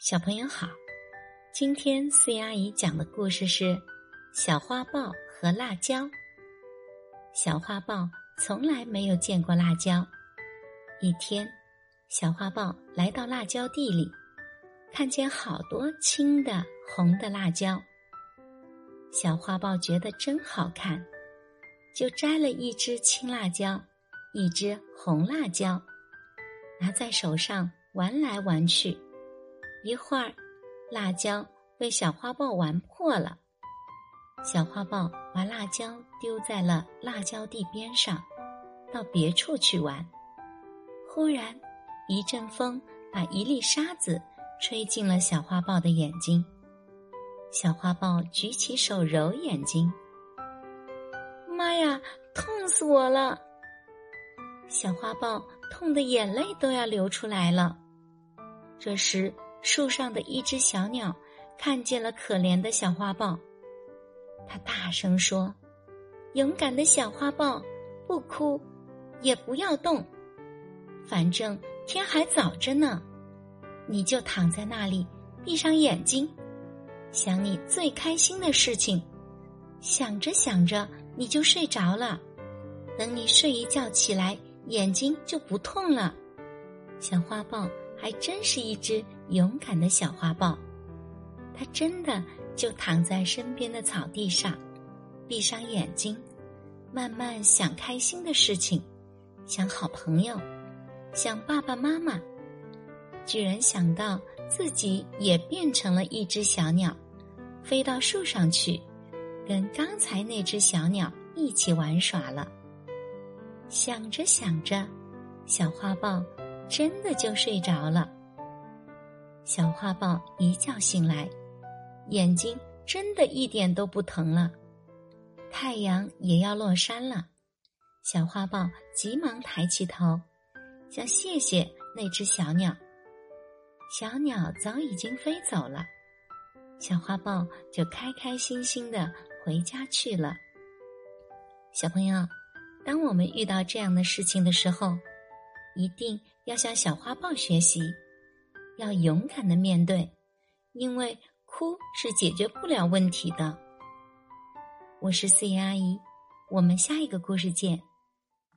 小朋友好，今天四阿姨讲的故事是《小花豹和辣椒》。小花豹从来没有见过辣椒。一天，小花豹来到辣椒地里，看见好多青的、红的辣椒。小花豹觉得真好看，就摘了一只青辣椒，一只红辣椒，拿在手上玩来玩去。一会儿，辣椒被小花豹玩破了。小花豹把辣椒丢在了辣椒地边上，到别处去玩。忽然，一阵风把一粒沙子吹进了小花豹的眼睛。小花豹举起手揉眼睛，妈呀，痛死我了！小花豹痛得眼泪都要流出来了。这时，树上的一只小鸟看见了可怜的小花豹，它大声说：“勇敢的小花豹，不哭，也不要动，反正天还早着呢。你就躺在那里，闭上眼睛，想你最开心的事情。想着想着，你就睡着了。等你睡一觉起来，眼睛就不痛了。”小花豹。还真是一只勇敢的小花豹，它真的就躺在身边的草地上，闭上眼睛，慢慢想开心的事情，想好朋友，想爸爸妈妈，居然想到自己也变成了一只小鸟，飞到树上去，跟刚才那只小鸟一起玩耍了。想着想着，小花豹。真的就睡着了。小花豹一觉醒来，眼睛真的一点都不疼了。太阳也要落山了，小花豹急忙抬起头，想谢谢那只小鸟。小鸟早已经飞走了，小花豹就开开心心的回家去了。小朋友，当我们遇到这样的事情的时候，一定要向小花豹学习，要勇敢的面对，因为哭是解决不了问题的。我是四姨阿姨，我们下一个故事见。